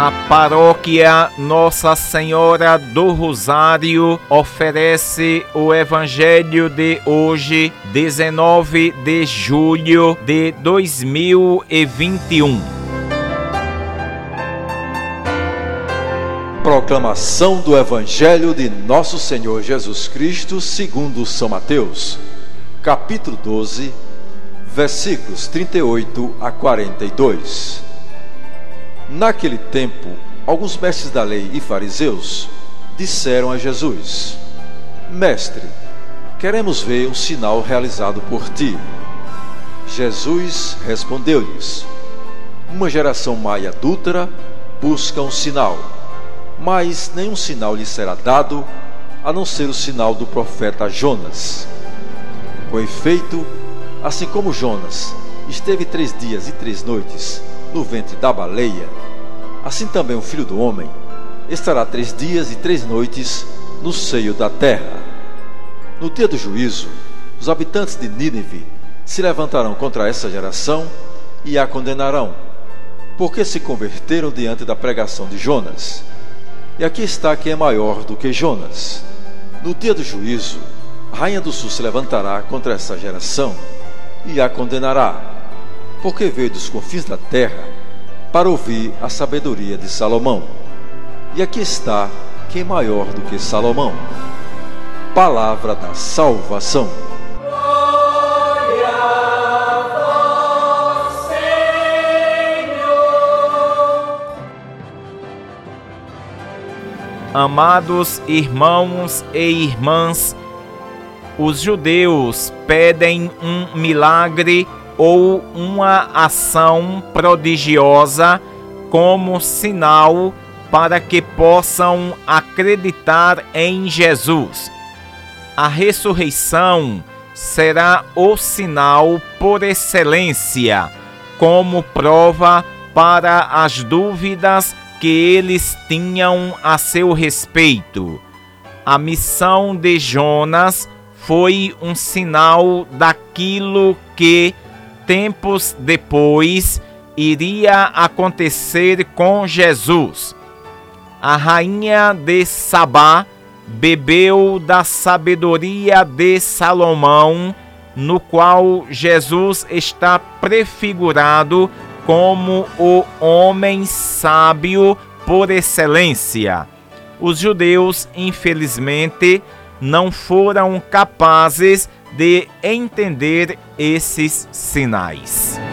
A paróquia Nossa Senhora do Rosário oferece o Evangelho de hoje, 19 de julho de 2021. Proclamação do Evangelho de Nosso Senhor Jesus Cristo, segundo São Mateus, capítulo 12, versículos 38 a 42. Naquele tempo, alguns mestres da lei e fariseus disseram a Jesus: Mestre, queremos ver um sinal realizado por ti. Jesus respondeu-lhes: Uma geração má e adúltera busca um sinal, mas nenhum sinal lhe será dado a não ser o sinal do profeta Jonas. Com efeito, assim como Jonas esteve três dias e três noites no ventre da baleia, assim também o filho do homem estará três dias e três noites no seio da terra. No dia do juízo, os habitantes de Nínive se levantarão contra essa geração e a condenarão, porque se converteram diante da pregação de Jonas. E aqui está quem é maior do que Jonas. No dia do juízo, a rainha do sul se levantará contra essa geração e a condenará porque veio dos confins da terra para ouvir a sabedoria de Salomão. E aqui está quem maior do que Salomão. Palavra da salvação. Amados irmãos e irmãs, os judeus pedem um milagre ou uma ação prodigiosa como sinal para que possam acreditar em Jesus. A ressurreição será o sinal por excelência, como prova para as dúvidas que eles tinham a seu respeito. A missão de Jonas foi um sinal daquilo que tempos depois iria acontecer com Jesus. A rainha de Sabá bebeu da sabedoria de Salomão, no qual Jesus está prefigurado como o homem sábio por excelência. Os judeus, infelizmente, não foram capazes de entender esses sinais.